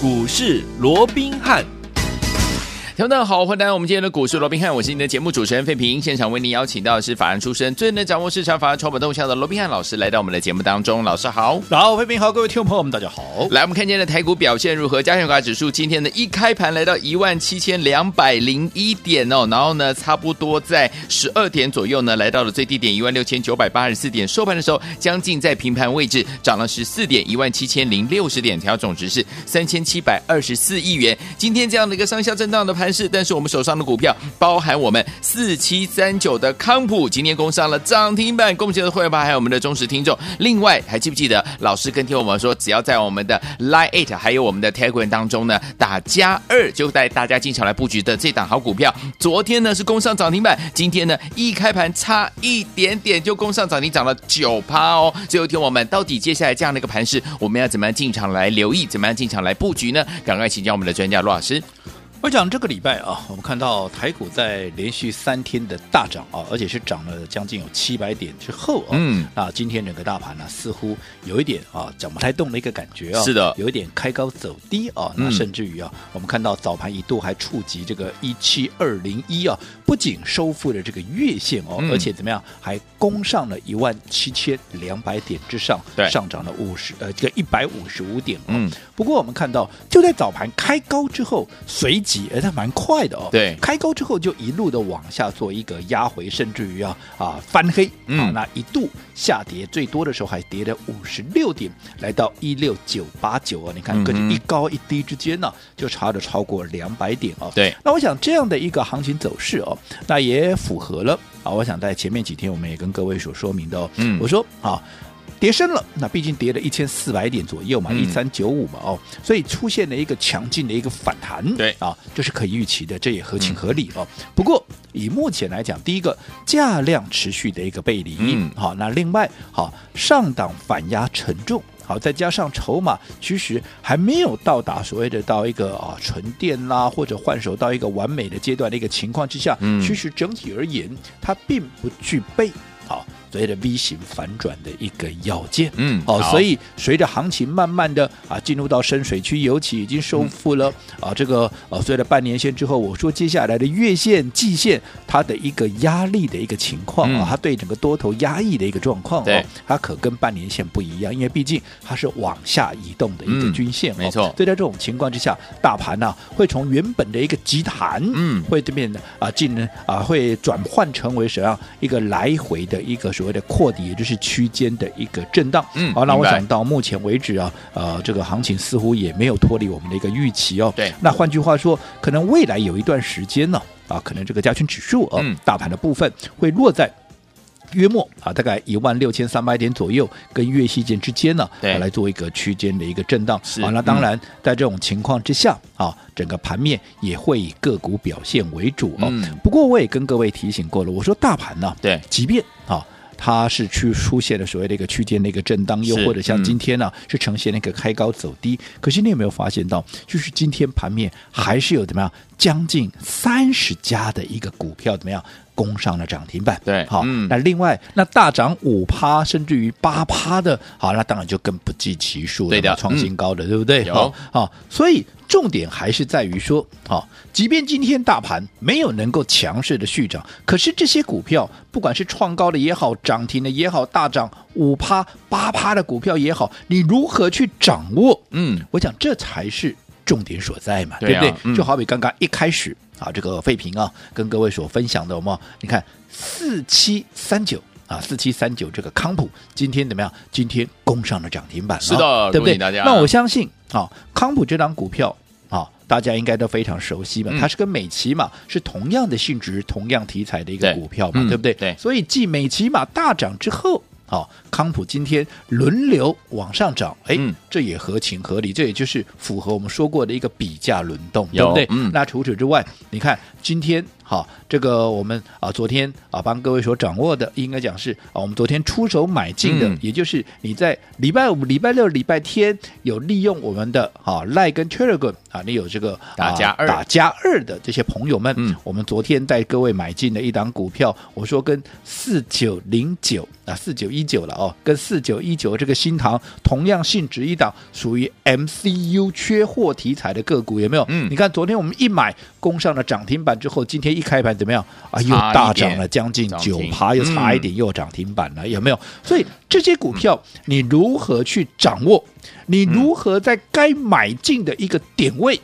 股市罗宾汉。听众好，欢迎来到我们今天的股市罗宾汉，我是你的节目主持人费平。现场为您邀请到的是法案出身、最能掌握市场法案筹码动向的罗宾汉老师，来到我们的节目当中。老师好，好，费平好，各位听众朋友们，大家好。来，我们看见的台股表现如何？加权指数今天呢一开盘来到一万七千两百零一点哦，然后呢，差不多在十二点左右呢，来到了最低点一万六千九百八十四点，收盘的时候将近在平盘位置，涨了十四点，一万七千零六十点，调总值是三千七百二十四亿元。今天这样的一个上下震荡的盘势，但是我们手上。的股票包含我们四七三九的康普，今天攻上了涨停板，恭喜的会员吧，还有我们的忠实听众。另外，还记不记得老师跟听我们说，只要在我们的 Line Eight 还有我们的 Telegram 当中呢，打加二就带大家进场来布局的这档好股票。昨天呢是攻上涨停板，今天呢一开盘差一点点就攻上涨停，涨了九趴哦。最后听我们到底接下来这样的一个盘势，我们要怎么样进场来留意，怎么样进场来布局呢？赶快请教我们的专家罗老师。我讲这个礼拜啊，我们看到台股在连续三天的大涨啊，而且是涨了将近有七百点之后啊，嗯，那今天整个大盘呢，似乎有一点啊涨不太动的一个感觉啊，是的，有一点开高走低啊，那甚至于啊，我们看到早盘一度还触及这个一七二零一啊，不仅收复了这个月线哦，而且怎么样，还攻上了一万七千两百点之上，对，上涨了五十呃这个一百五十五点，嗯，不过我们看到就在早盘开高之后，随。而它蛮快的哦，对，开高之后就一路的往下做一个压回，甚至于啊啊翻黑，嗯、啊，那一度下跌最多的时候还跌了五十六点，来到一六九八九啊，你看，跟着一高一低之间呢，就差了超过两百点哦。对，那我想这样的一个行情走势哦，那也符合了啊，我想在前面几天我们也跟各位所说明的哦，嗯，我说啊。跌深了，那毕竟跌了一千四百点左右嘛，一三九五嘛，哦，所以出现了一个强劲的一个反弹，对啊，这是可以预期的，这也合情合理哦。嗯、不过以目前来讲，第一个价量持续的一个背离，嗯，好，那另外好上档反压沉重，好，再加上筹码其实还没有到达所谓的到一个啊纯电啦或者换手到一个完美的阶段的一个情况之下，嗯，其实整体而言它并不具备好。所谓的 V 型反转的一个要件，嗯，哦，所以随着行情慢慢的啊进入到深水区，尤其已经收复了、嗯、啊这个呃随着半年线之后，我说接下来的月线、季线它的一个压力的一个情况啊，嗯、它对整个多头压抑的一个状况，它可跟半年线不一样，因为毕竟它是往下移动的一个均线，嗯、没错。所以在这种情况之下，大盘呢、啊、会从原本的一个急弹，嗯，会这边的啊进啊会转换成为什么样一个来回的一个。所谓的扩底，也就是区间的一个震荡。嗯，好，那我想到目前为止啊，呃，这个行情似乎也没有脱离我们的一个预期哦。对，那换句话说，可能未来有一段时间呢，啊，可能这个加权指数啊，嗯、大盘的部分会落在约末啊，大概一万六千三百点左右，跟月线之间呢，对啊、来做一个区间的一个震荡。好啊，那当然，在这种情况之下啊，整个盘面也会以个股表现为主哦。嗯、不过我也跟各位提醒过了，我说大盘呢，对，即便啊。它是去出现了所谓的一个区间的一个震荡，又或者像今天呢、啊，是呈现了一个开高走低。可是你有没有发现到，就是今天盘面还是有怎么样，将近三十家的一个股票怎么样攻上了涨停板？对，好，嗯、那另外那大涨五趴甚至于八趴的，好，那当然就更不计其数了，创新高的，嗯、对不对？好，好，所以。重点还是在于说，好，即便今天大盘没有能够强势的续涨，可是这些股票，不管是创高的也好，涨停的也好，大涨五趴八趴的股票也好，你如何去掌握？嗯，我想这才是重点所在嘛，对，啊、对不对？嗯、就好比刚刚一开始啊，这个废平啊，跟各位所分享的，我们你看四七三九啊，四七三九这个康普今天怎么样？今天攻上了涨停板，是的，对不对？那我相信。啊，康普这张股票啊，大家应该都非常熟悉吧？它是跟美琪马是同样的性质、同样题材的一个股票嘛，对，对不对？对。所以继美琪马大涨之后，好，康普今天轮流往上涨，哎，嗯、这也合情合理，这也就是符合我们说过的一个比价轮动，对不对？嗯。那除此之外，你看今天。好，这个我们啊昨天啊帮各位所掌握的，应该讲是啊我们昨天出手买进的，嗯、也就是你在礼拜五、礼拜六、礼拜天有利用我们的啊 Line 跟 Telegram 啊，你有这个打加二、打加二的这些朋友们，嗯，我们昨天带各位买进的一档股票，我说跟四九零九啊四九一九了哦，跟四九一九这个新塘同样性质一档，属于 MCU 缺货题材的个股，有没有？嗯，你看昨天我们一买攻上了涨停板之后，今天。一开盘怎么样啊？又大涨了将近九趴，又差一点又涨停板了，有没有？所以这些股票你如何去掌握？你如何在该买进的一个点位，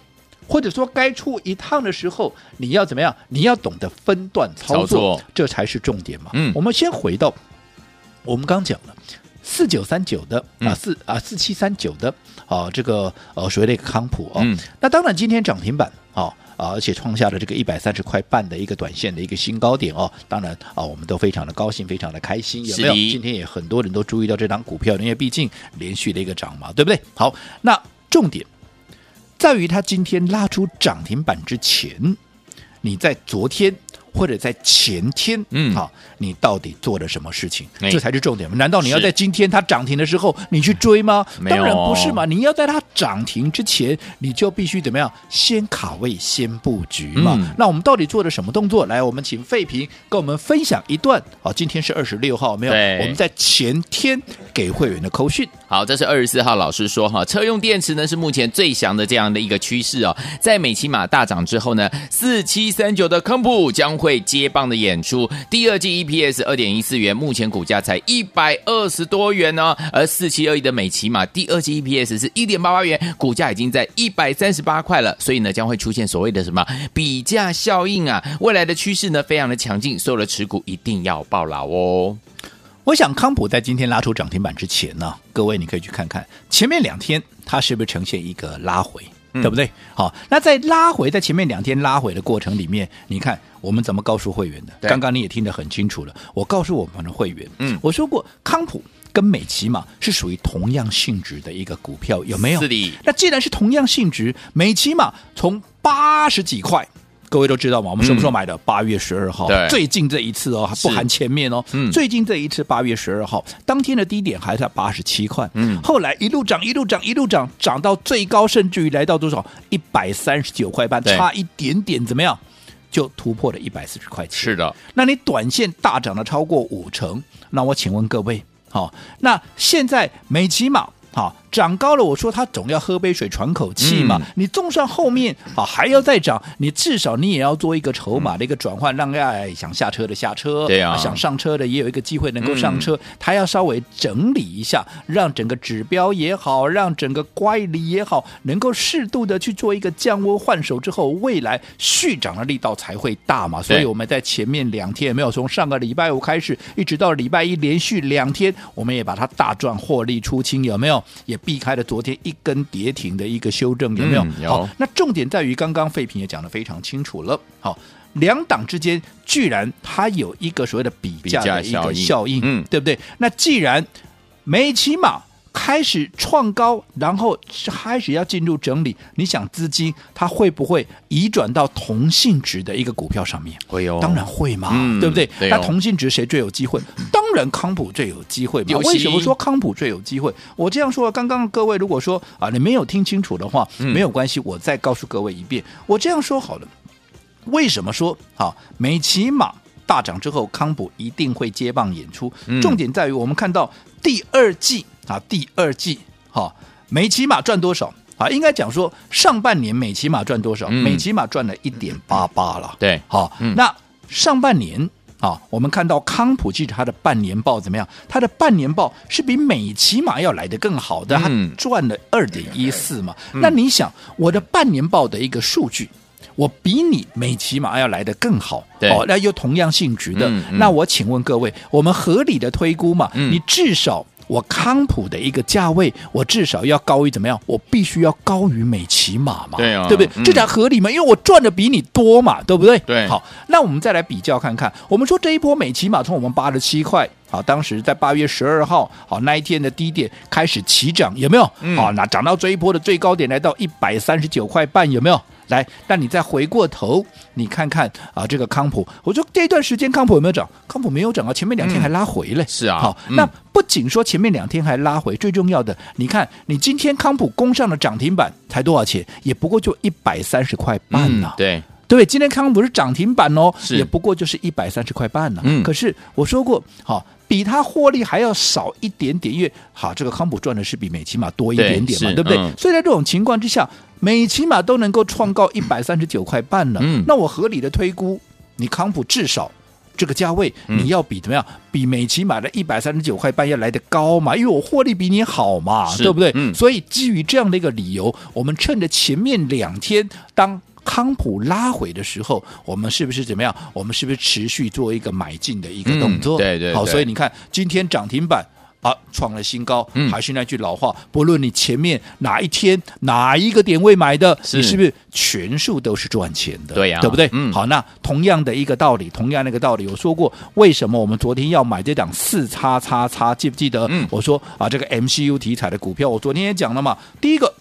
或者说该出一趟的时候，你要怎么样？你要懂得分段操作，这才是重点嘛。嗯，我们先回到我们刚讲了四九三九的啊四啊四七三九的啊这个呃所谓的一个康普啊，那当然今天涨停板啊。啊，而且创下了这个一百三十块半的一个短线的一个新高点哦。当然啊，我们都非常的高兴，非常的开心，有没有？今天也很多人都注意到这档股票，因为毕竟连续的一个涨嘛，对不对？好，那重点在于它今天拉出涨停板之前，你在昨天。或者在前天，嗯，好，你到底做了什么事情？这才是重点。难道你要在今天它涨停的时候你去追吗？当然不是嘛！你要在它涨停之前，你就必须怎么样？先卡位，先布局嘛。那我们到底做了什么动作？来，我们请费平跟我们分享一段。好，今天是二十六号，没有？我们在前天给会员的扣讯。好，这是二十四号老师说哈，车用电池呢是目前最强的这样的一个趋势哦。在美琪玛大涨之后呢，四七三九的康普将会接棒的演出，第二季 EPS 二点一四元，目前股价才一百二十多元呢、哦。而四七二一的美琪玛第二季 EPS 是一点八八元，股价已经在一百三十八块了，所以呢将会出现所谓的什么比价效应啊？未来的趋势呢非常的强劲，所有的持股一定要抱牢哦。我想康普在今天拉出涨停板之前呢，各位你可以去看看前面两天它是不是呈现一个拉回。对不对？好，那在拉回，在前面两天拉回的过程里面，你看我们怎么告诉会员的？刚刚你也听得很清楚了。我告诉我们的会员，嗯，我说过康普跟美琪玛是属于同样性质的一个股票，有没有？是的。那既然是同样性质，美琪玛从八十几块。各位都知道嘛？我们什么时候买的？八、嗯、月十二号，最近这一次哦，还不含前面哦。嗯、最近这一次八月十二号，当天的低点还在八十七块。嗯，后来一路涨，一路涨，一路涨，涨到最高，甚至于来到多少？一百三十九块半，差一点点，怎么样？就突破了一百四十块钱。是的，那你短线大涨了超过五成，那我请问各位，好、哦，那现在美琪玛。好，涨高了，我说他总要喝杯水喘口气嘛。嗯、你纵算后面啊还要再涨，你至少你也要做一个筹码的一个转换，让爱想下车的下车，对啊，想上车的也有一个机会能够上车。他、嗯、要稍微整理一下，让整个指标也好，让整个乖离也好，能够适度的去做一个降温换手之后，未来续涨的力道才会大嘛。所以我们在前面两天没有从上个礼拜五开始，一直到礼拜一连续两天，我们也把它大赚获利出清，有没有？也避开了昨天一根跌停的一个修正，有没有？嗯、有。好，那重点在于刚刚废品也讲的非常清楚了。好，两党之间居然它有一个所谓的比价的一个效应，嗯，对不对？那既然美琪玛。开始创高，然后开始要进入整理。你想资金它会不会移转到同性质的一个股票上面？会有，当然会嘛，嗯、对不对？那同性质谁最有机会？当然康普最有机会嘛。为什么说康普最有机会？我这样说，刚刚各位如果说啊，你没有听清楚的话，没有关系，我再告诉各位一遍。我这样说好了，为什么说啊？美骑马大涨之后，康普一定会接棒演出。重点在于我们看到第二季。啊，第二季哈，美骑马赚多少啊？应该讲说上半年美骑马赚多少？美骑马赚了一点八八了。对，好，那上半年啊，我们看到康普记者他的半年报怎么样？他的半年报是比美骑马要来的更好的，他赚了二点一四嘛。那你想，我的半年报的一个数据，我比你美骑马要来的更好，哦，那又同样性质的，那我请问各位，我们合理的推估嘛？你至少。我康普的一个价位，我至少要高于怎么样？我必须要高于美琪玛嘛？对啊，对不对？嗯、这才合理嘛？因为我赚的比你多嘛，对不对？对。好，那我们再来比较看看。我们说这一波美琪玛从我们八十七块，好，当时在八月十二号，好那一天的低点开始起涨，有没有？嗯、好，那涨到这一波的最高点来到一百三十九块半，有没有？来，那你再回过头，你看看啊，这个康普，我说这段时间康普有没有涨？康普没有涨啊，前面两天还拉回嘞。是啊，好，那不仅说前面两天还拉回，最重要的，你看你今天康普攻上了涨停板，才多少钱？也不过就一百三十块半呐。对。对不对？今天康普是涨停板哦，也不过就是一百三十块半呢。嗯，可是我说过，好，比它获利还要少一点点，因为好，这个康普赚的是比美琪玛多一点点嘛，对，对不对？嗯、所以在这种情况之下，美琪玛都能够创高一百三十九块半了。嗯，那我合理的推估，你康普至少这个价位，你要比怎么样？比美琪玛的一百三十九块半要来得高嘛？因为我获利比你好嘛，对不对？嗯，所以基于这样的一个理由，我们趁着前面两天当。康普拉回的时候，我们是不是怎么样？我们是不是持续做一个买进的一个动作？嗯、对，对对。好，所以你看今天涨停板啊，创了新高。嗯。还是那句老话，不论你前面哪一天哪一个点位买的，是你是不是全数都是赚钱的？对呀、啊，对不对？嗯。好，那同样的一个道理，同样的一个道理，我说过，为什么我们昨天要买这档四叉叉叉？记不记得？嗯。我说啊，这个 MCU 题材的股票，我昨天也讲了嘛。第一个。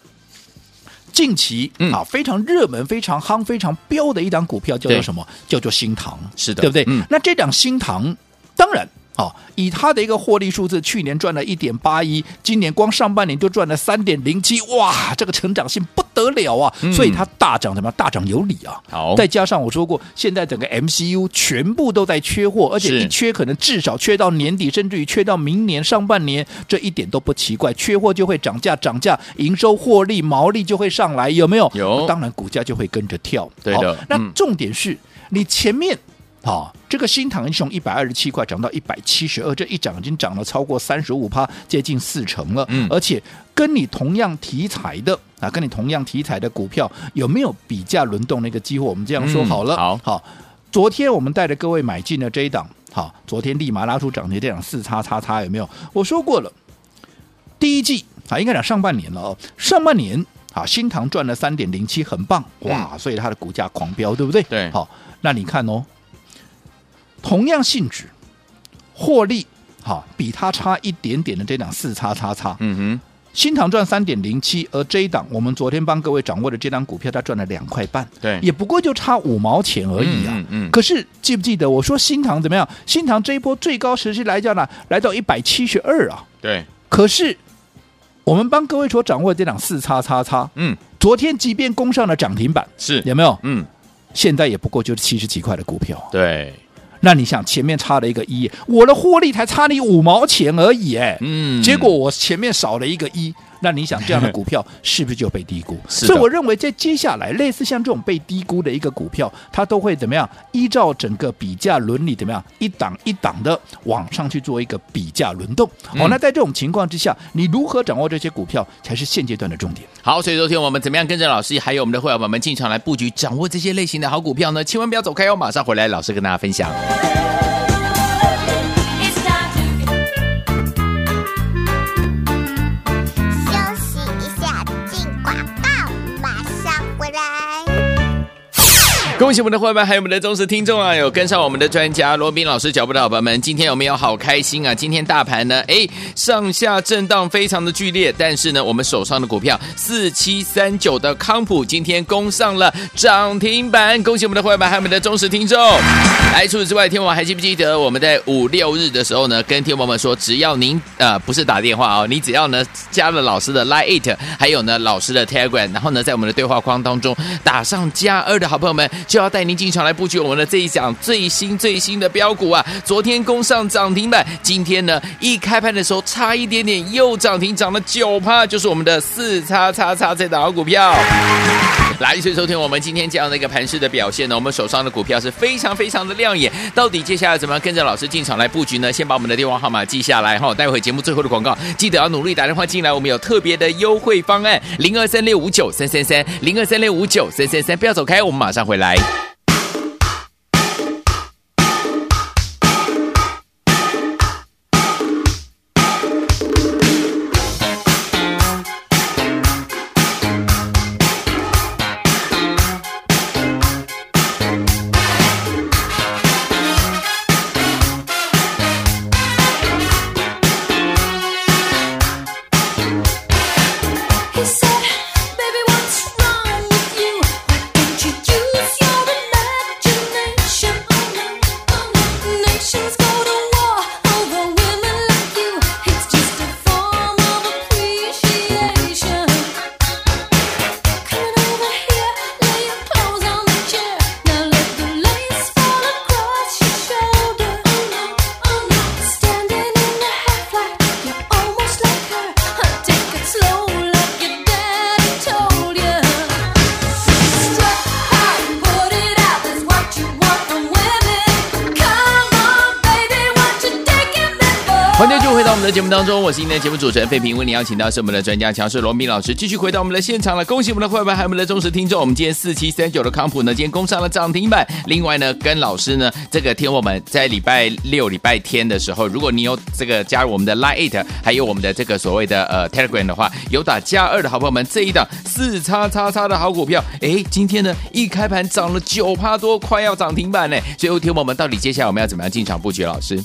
近期啊，非常热门、非常夯、非常彪的一档股票叫做什么？叫做新塘，是的，对不对？嗯、那这档新塘，当然。好，以它的一个获利数字，去年赚了一点八一，今年光上半年就赚了三点零七，哇，这个成长性不得了啊！嗯、所以它大涨怎么样？大涨有理啊！好，再加上我说过，现在整个 MCU 全部都在缺货，而且一缺可能至少缺到年底，甚至于缺到明年上半年，这一点都不奇怪。缺货就会涨价，涨价营收获利毛利就会上来，有没有？有，当然股价就会跟着跳。对的，那重点是、嗯、你前面。好、哦，这个新唐英雄一百二十七块涨到一百七十二，这一涨已经涨了超过三十五趴，接近四成了。嗯，而且跟你同样题材的啊，跟你同样题材的股票有没有比价轮动的一个机会？我们这样说好了。嗯、好，好，昨天我们带着各位买进了这一档，好，昨天立马拉出涨停，这档四叉叉叉有没有？我说过了，第一季啊，应该讲上半年了哦，上半年啊，新唐赚了三点零七，很棒哇，嗯、所以它的股价狂飙，对不对？对，好，那你看哦。同样性质，获利好比它差一点点的这档四叉叉叉，嗯哼，新唐赚三点零七，而这一档我们昨天帮各位掌握的这档股票，它赚了两块半，对，也不过就差五毛钱而已啊，嗯，嗯，嗯，可是记不记得我说新唐怎么样？新唐这一波最高时期来讲呢，来到一百七十二啊，对，可是我们帮各位所掌握的这档四叉叉叉，嗯，昨天即便攻上了涨停板，是。有没有？嗯，现在也不过就是七十几块的股票，对。那你想前面差了一个一，我的获利才差你五毛钱而已，哎，嗯，结果我前面少了一个一。那你想这样的股票是不是就被低估？所以我认为在接下来类似像这种被低估的一个股票，它都会怎么样？依照整个比价伦理怎么样？一档一档的往上去做一个比价轮动。好、嗯哦，那在这种情况之下，你如何掌握这些股票才是现阶段的重点。好，所以昨天我们怎么样跟着老师，还有我们的会员朋友们进场来布局，掌握这些类型的好股票呢？千万不要走开哦，马上回来，老师跟大家分享。恭喜我们的伙伴，还有我们的忠实听众啊！有跟上我们的专家罗宾老师脚步的好朋友们，今天有没有好开心啊？今天大盘呢，哎，上下震荡非常的剧烈，但是呢，我们手上的股票四七三九的康普今天攻上了涨停板，恭喜我们的伙伴，还有我们的忠实听众。来，除此之外，天王还记不记得我们在五六日的时候呢，跟天王们说，只要您呃不是打电话哦，你只要呢加了老师的 Line It，还有呢老师的 Telegram，然后呢在我们的对话框当中打上加二的好朋友们。就要带您进场来布局我们的这一档最新最新的标股啊！昨天攻上涨停板，今天呢一开盘的时候差一点点又涨停，涨了九趴，就是我们的四叉叉叉这档股票。来，一起收听我们今天这样的一个盘势的表现呢。我们手上的股票是非常非常的亮眼，到底接下来怎么样跟着老师进场来布局呢？先把我们的电话号码记下来哈，待会节目最后的广告记得要努力打电话进来，我们有特别的优惠方案零二三六五九三三三零二三六五九三三三，不要走开，我们马上回来。到今天的节目主持人费平，为您邀请到是我们的专家强势罗宾老师，继续回到我们的现场了。恭喜我们的会员，还有我们的忠实听众。我们今天四七三九的康普呢，今天攻上了涨停板。另外呢，跟老师呢，这个天我们在礼拜六、礼拜天的时候，如果你有这个加入我们的 Line，Eight，还有我们的这个所谓的呃 Telegram 的话，有打加二的好朋友们，这一档四叉叉叉的好股票，哎，今天呢一开盘涨了九趴多，快要涨停板呢。所以，天我们到底接下来我们要怎么样进场布局？老师？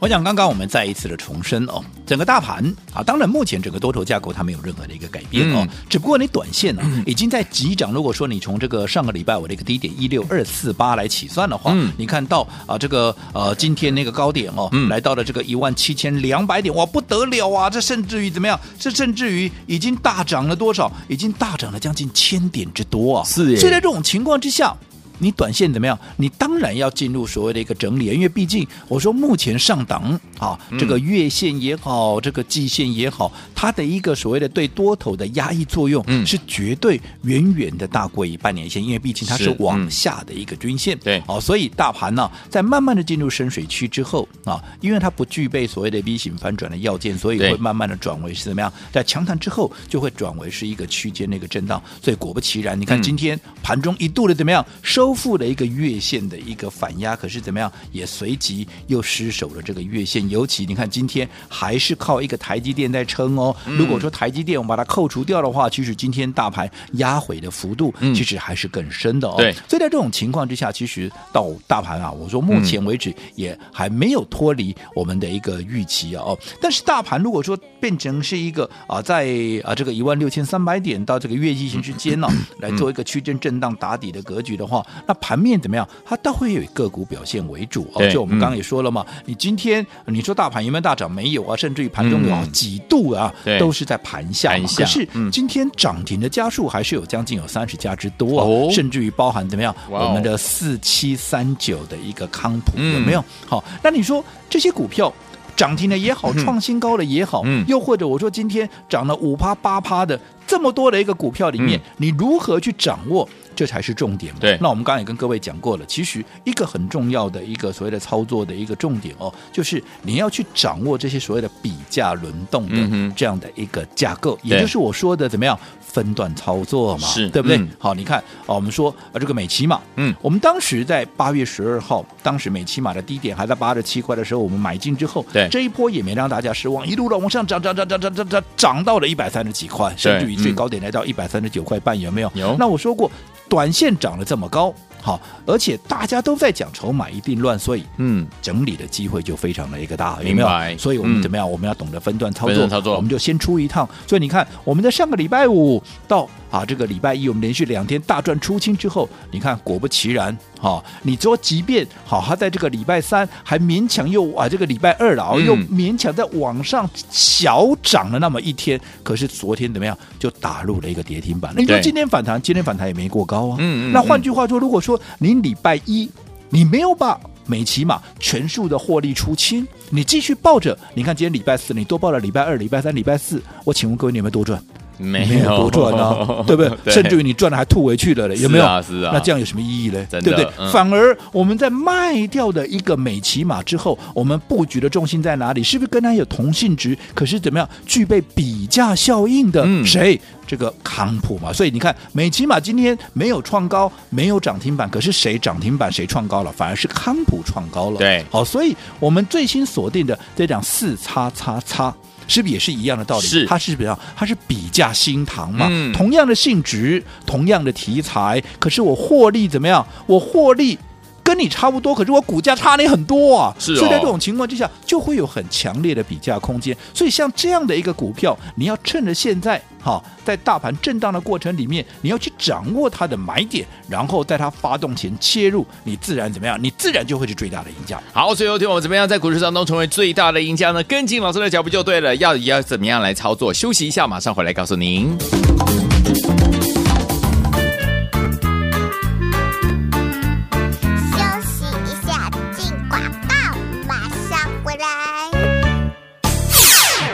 我想刚刚我们再一次的重申哦，整个大盘啊，当然目前整个多头架构它没有任何的一个改变哦，嗯、只不过你短线呢、啊、已经在急涨。如果说你从这个上个礼拜我的一个低点一六二四八来起算的话，嗯、你看到啊这个呃今天那个高点哦，嗯、来到了这个一万七千两百点，哇不得了啊！这甚至于怎么样？这甚至于已经大涨了多少？已经大涨了将近千点之多啊！是耶，所以在这种情况之下。你短线怎么样？你当然要进入所谓的一个整理，因为毕竟我说目前上档啊，这个月线也好，这个季线也好，它的一个所谓的对多头的压抑作用是绝对远远的大过于半年线，因为毕竟它是往下的一个均线。对，哦，所以大盘呢，在慢慢的进入深水区之后啊，因为它不具备所谓的 V 型反转的要件，所以会慢慢的转为是怎么样？在强弹之后，就会转为是一个区间的一个震荡。所以果不其然，你看今天盘中一度的怎么样收？收复了一个月线的一个反压，可是怎么样也随即又失守了这个月线。尤其你看今天还是靠一个台积电在撑哦。如果说台积电我们把它扣除掉的话，其实今天大盘压回的幅度其实还是更深的哦。对，所以在这种情况之下，其实到大盘啊，我说目前为止也还没有脱离我们的一个预期啊哦。但是大盘如果说变成是一个啊，在啊这个一万六千三百点到这个月季线之间呢，来做一个区间震荡打底的格局的话。那盘面怎么样？它都会以个股表现为主哦。就我们刚刚也说了嘛，嗯、你今天你说大盘有没有大涨？没有啊，甚至于盘中有几度啊，嗯、都是在盘下。盘下可是今天涨停的家数还是有将近有三十家之多啊，哦、甚至于包含怎么样？哇我们的四七三九的一个康普、嗯、有没有？好，那你说这些股票涨停的也好，创新高的也好，嗯、又或者我说今天涨了五趴八趴的这么多的一个股票里面，嗯、你如何去掌握？这才是重点。对，那我们刚才也跟各位讲过了，其实一个很重要的一个所谓的操作的一个重点哦，就是你要去掌握这些所谓的比价轮动的这样的一个架构，嗯、也就是我说的怎么样分段操作嘛，是对不对？嗯、好，你看啊，我们说啊，这个美琪玛，嗯，我们当时在八月十二号，当时美琪玛的低点还在八十七块的时候，我们买进之后，对这一波也没让大家失望，一路的往上涨，涨，涨，涨，涨，涨，涨，涨到了一百三十几块，甚至于最高点来到一百三十九块半，有没有？有。那我说过。短线涨了这么高，好，而且大家都在讲筹码一定乱，所以嗯，整理的机会就非常的一个大，有没有？白所以我们怎么样？嗯、我们要懂得分段操作，操作，我们就先出一趟。所以你看，我们在上个礼拜五到啊这个礼拜一，我们连续两天大赚出清之后，你看果不其然。哦，你说即便好，他在这个礼拜三还勉强又啊，这个礼拜二了，又勉强在网上小涨了那么一天，可是昨天怎么样就打入了一个跌停板？你说今天反弹，今天反弹也没过高啊。嗯嗯。那换句话说，如果说你礼拜一你没有把美琪玛全数的获利出清，你继续抱着，你看今天礼拜四你多报了礼拜二、礼拜三、礼拜四，我请问各位你有没有多赚？没有多赚啊，对不对？对，甚至于你赚了还吐回去了嘞，有没有？是啊，是啊。那这样有什么意义嘞？对不对？嗯、反而我们在卖掉的一个美琪玛之后，我们布局的重心在哪里？是不是跟它有同性质？可是怎么样具备比价效应的？嗯、谁？这个康普嘛。所以你看，美琪玛今天没有创高，没有涨停板，可是谁涨停板谁创高了？反而是康普创高了。对，好，所以我们最新锁定的这档四叉叉叉。是不是也是一样的道理？是，它是比较，它是比价新唐嘛，嗯、同样的性质，同样的题材，可是我获利怎么样？我获利。跟你差不多，可是我股价差你很多啊！是、哦，所以在这种情况之下，就会有很强烈的比价空间。所以像这样的一个股票，你要趁着现在好，在大盘震荡的过程里面，你要去掌握它的买点，然后在它发动前切入，你自然怎么样？你自然就会是最大的赢家。好，最后听我们怎么样在股市当中成为最大的赢家呢？跟紧老师的脚步就对了。要要怎么样来操作？休息一下，马上回来告诉您。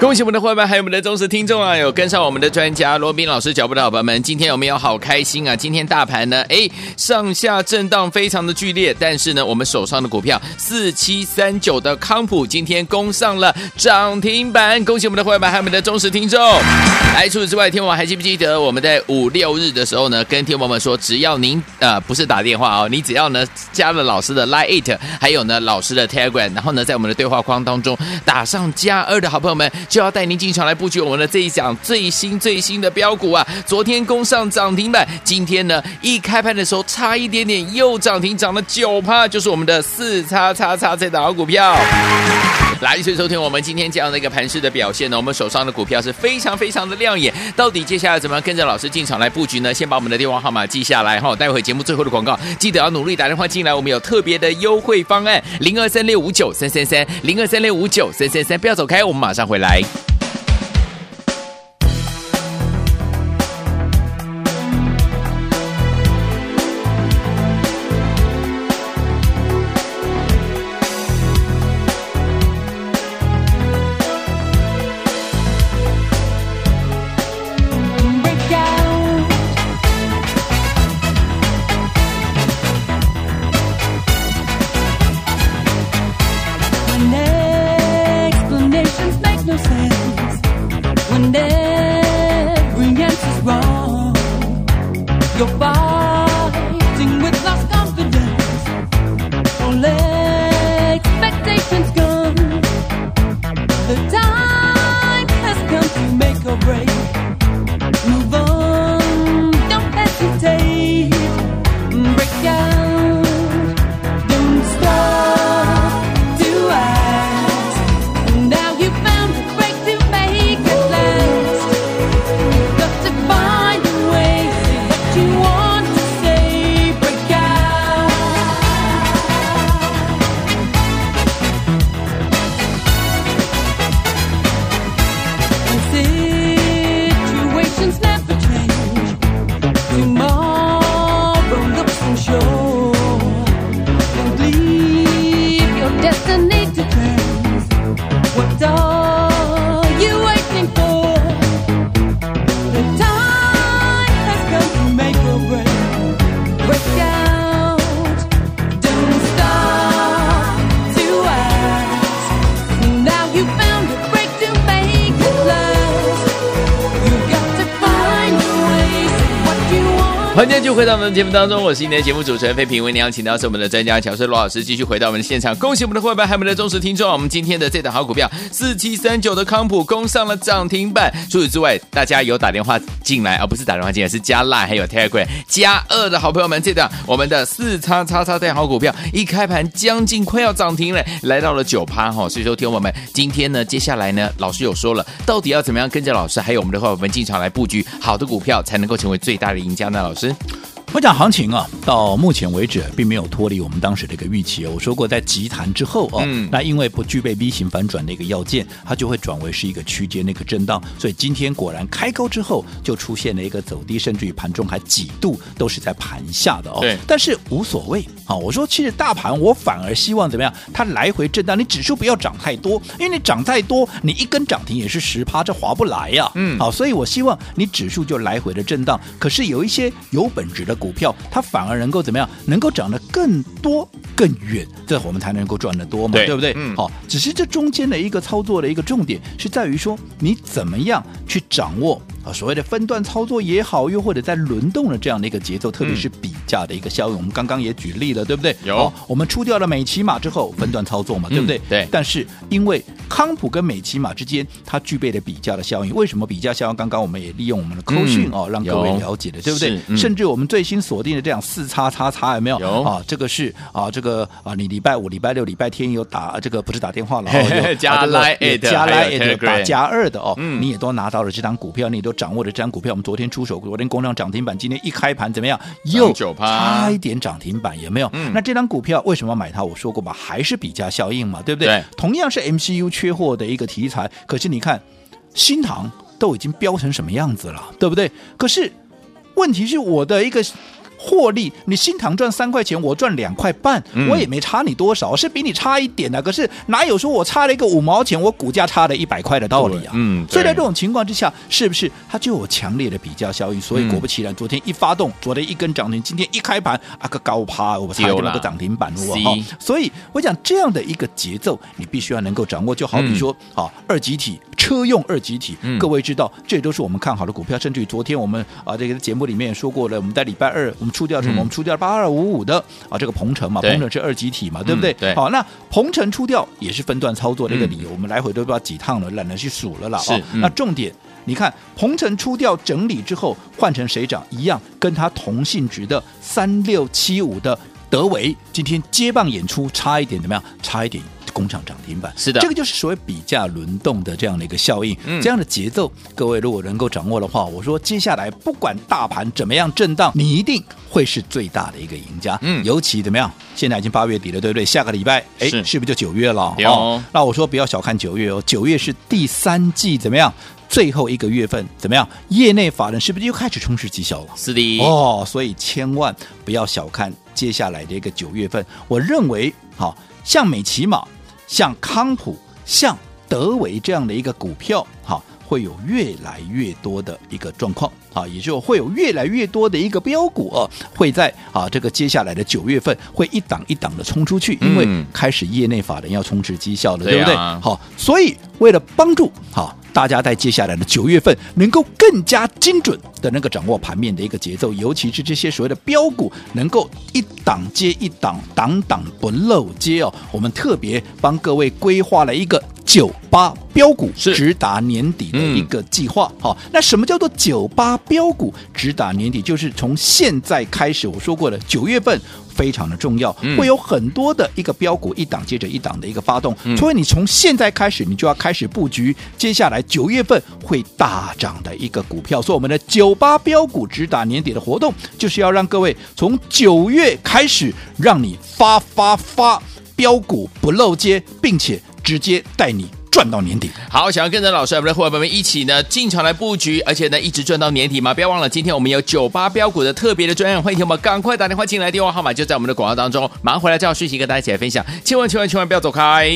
恭喜我们的伙伴，还有我们的忠实听众啊！有跟上我们的专家罗宾老师脚步的伙伴们，今天有没有好开心啊？今天大盘呢，哎，上下震荡非常的剧烈，但是呢，我们手上的股票四七三九的康普今天攻上了涨停板，恭喜我们的伙伴，还有我们的忠实听众。来，除此之外，天王还记不记得我们在五六日的时候呢，跟天王们说，只要您呃不是打电话哦，你只要呢加了老师的 Line，还有呢老师的 Telegram，然后呢在我们的对话框当中打上加二的好朋友们。就要带您进场来布局我们的这一讲最新最新的标股啊！昨天攻上涨停板，今天呢一开盘的时候差一点点又涨停，涨了九趴，就是我们的四叉叉叉这档股票。来，一起收听我们今天这样的一个盘势的表现呢。我们手上的股票是非常非常的亮眼，到底接下来怎么样跟着老师进场来布局呢？先把我们的电话号码记下来哈，待会节目最后的广告记得要努力打电话进来，我们有特别的优惠方案零二三六五九三三三零二三六五九三三三，不要走开，我们马上回来。回到我们的节目当中，我是今天的节目主持人费平，为您邀请到是我们的专家乔师罗老师，继续回到我们的现场。恭喜我们的伙伴，还有我们的忠实听众，我们今天的这档好股票四七三九的康普攻上了涨停板。除此之外，大家有打电话进来，而、不是打电话进来，是加 Line 还有 Telegram 加二的好朋友们，这档我们的四叉叉叉这好股票一开盘将近快要涨停了，来到了九趴哈。所以说，听我们今天呢，接下来呢，老师有说了，到底要怎么样跟着老师，还有我们的伙伴们进场来布局好的股票，才能够成为最大的赢家呢？老师。我讲行情啊，到目前为止并没有脱离我们当时的一个预期。我说过，在急弹之后哦，嗯、那因为不具备 V 型反转的一个要件，它就会转为是一个区间的一个震荡。所以今天果然开高之后，就出现了一个走低，甚至于盘中还几度都是在盘下的哦。对，但是无所谓啊。我说，其实大盘我反而希望怎么样？它来回震荡，你指数不要涨太多，因为你涨太多，你一根涨停也是十趴，这划不来呀、啊。嗯，好，所以我希望你指数就来回的震荡。可是有一些有本质的。股票它反而能够怎么样？能够涨得更多更远，这我们才能够赚得多嘛，对，对不对？嗯，好，只是这中间的一个操作的一个重点是在于说，你怎么样去掌握。啊，所谓的分段操作也好，又或者在轮动的这样的一个节奏，特别是比价的一个效应，嗯、我们刚刚也举例了，对不对？有，我们出掉了美琪玛之后，分段操作嘛，嗯、对不对？对。但是因为康普跟美琪玛之间，它具备了比价的效应。为什么比价效应？刚刚我们也利用我们的扣讯哦，让各位了解的，对不对？嗯、甚至我们最新锁定的这样四叉叉叉有没有？有啊，这个是啊，这个啊，你礼拜五、礼拜六、礼拜天有打这个不是打电话了，哦、加来加来打加二的哦，嗯、你也都拿到了这张股票，你都。掌握的这张股票，我们昨天出手，昨天攻上涨停板，今天一开盘怎么样？又差一点涨停板，有没有？嗯、那这张股票为什么买它？我说过吧，还是比价效应嘛，对不对？对同样是 MCU 缺货的一个题材，可是你看新塘都已经飙成什么样子了，对不对？可是问题是我的一个。获利，你新塘赚三块钱，我赚两块半，嗯、我也没差你多少，是比你差一点的、啊。可是哪有说我差了一个五毛钱，我股价差了一百块的道理啊？嗯，所以在这种情况之下，是不是它就有强烈的比较效应？所以果不其然，昨天一发动，昨天一根涨停，今天一开盘啊个高趴，我差点那个涨停板了哈。所以我讲这样的一个节奏，你必须要能够掌握。就好比说，啊、嗯，二级体车用二级体，嗯、各位知道，这都是我们看好的股票。甚至于昨天我们啊这个节目里面也说过了，我们在礼拜二我们出掉什么？嗯、我们出掉八二五五的啊这个鹏程嘛，鹏程是二级体嘛，对不对？嗯、对。好，那鹏程出掉也是分段操作的一个理由，嗯、我们来回都不知道几趟了，懒得去数了啦。是。嗯、那重点，你看鹏程出掉整理之后，换成谁涨？一样，跟它同性质的三六七五的德维，今天接棒演出，差一点怎么样？差一点。工厂涨停板是的，这个就是所谓比价轮动的这样的一个效应，嗯、这样的节奏，各位如果能够掌握的话，我说接下来不管大盘怎么样震荡，你一定会是最大的一个赢家。嗯，尤其怎么样？现在已经八月底了，对不对？下个礼拜，哎，是，是不是就九月了？有哦，那我说不要小看九月哦，九月是第三季怎么样？最后一个月份怎么样？业内法人是不是又开始冲刺绩效了？是的哦，所以千万不要小看接下来的一个九月份。我认为，好像美琪玛。像康普、像德维这样的一个股票，哈，会有越来越多的一个状况，啊，也就会有越来越多的一个标股啊，会在啊这个接下来的九月份会一档一档的冲出去，因为开始业内法人要充值绩效了，嗯、对不对？好，所以为了帮助好。大家在接下来的九月份能够更加精准的那个掌握盘面的一个节奏，尤其是这些所谓的标股能够一档接一档，档档不漏接哦。我们特别帮各位规划了一个九八标股直达年底的一个计划。好，那什么叫做九八标股直达年底？就是从现在开始，我说过了，九月份。非常的重要，会有很多的一个标股一档接着一档的一个发动，嗯、所以你从现在开始，你就要开始布局接下来九月份会大涨的一个股票。所以我们的九八标股直打年底的活动，就是要让各位从九月开始，让你发发发标股不漏接，并且直接带你。赚到年底，好，想要跟着老师，我们的伙伴们一起呢进场来布局，而且呢一直赚到年底吗？不要忘了，今天我们有九八标股的特别的专案，欢迎我们赶快打电话进来，电话号码就在我们的广告当中，马上回来就要讯息跟大家一起来分享，千万千万千万不要走开。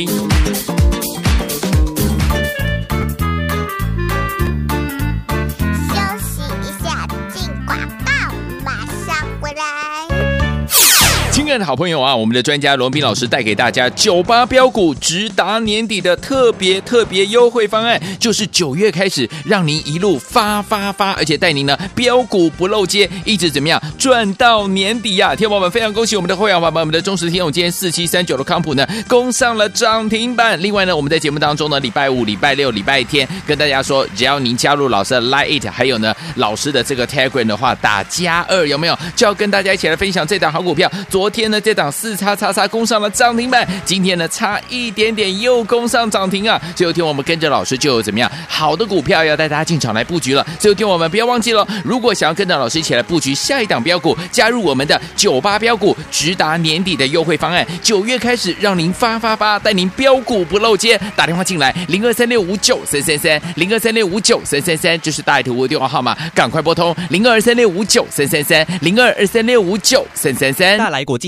亲爱的好朋友啊，我们的专家罗宾老师带给大家九八标股直达年底的特别特别优惠方案，就是九月开始让您一路发发发，而且带您呢标股不漏接，一直怎么样赚到年底呀、啊！天宝们非常恭喜我们的会员伙伴，我们的忠实听众，今天四七三九的康普呢攻上了涨停板。另外呢，我们在节目当中呢，礼拜五、礼拜六、礼拜天跟大家说，只要您加入老师的 Line It，还有呢老师的这个 Telegram 的话，打加二有没有？就要跟大家一起来分享这档好股票。昨天。天呢，这档四叉叉叉攻上了涨停板，今天呢差一点点又攻上涨停啊！最后天我们跟着老师就有怎么样好的股票要带大家进场来布局了。最后天我们不要忘记了，如果想要跟着老师一起来布局下一档标股，加入我们的九八标股直达年底的优惠方案，九月开始让您发发发，带您标股不漏接。打电话进来零二三六五九三三三零二三六五九三三三，就是大爱投顾的电话号码，赶快拨通零二三六五九三三三零二二三六五九三三三大来国际。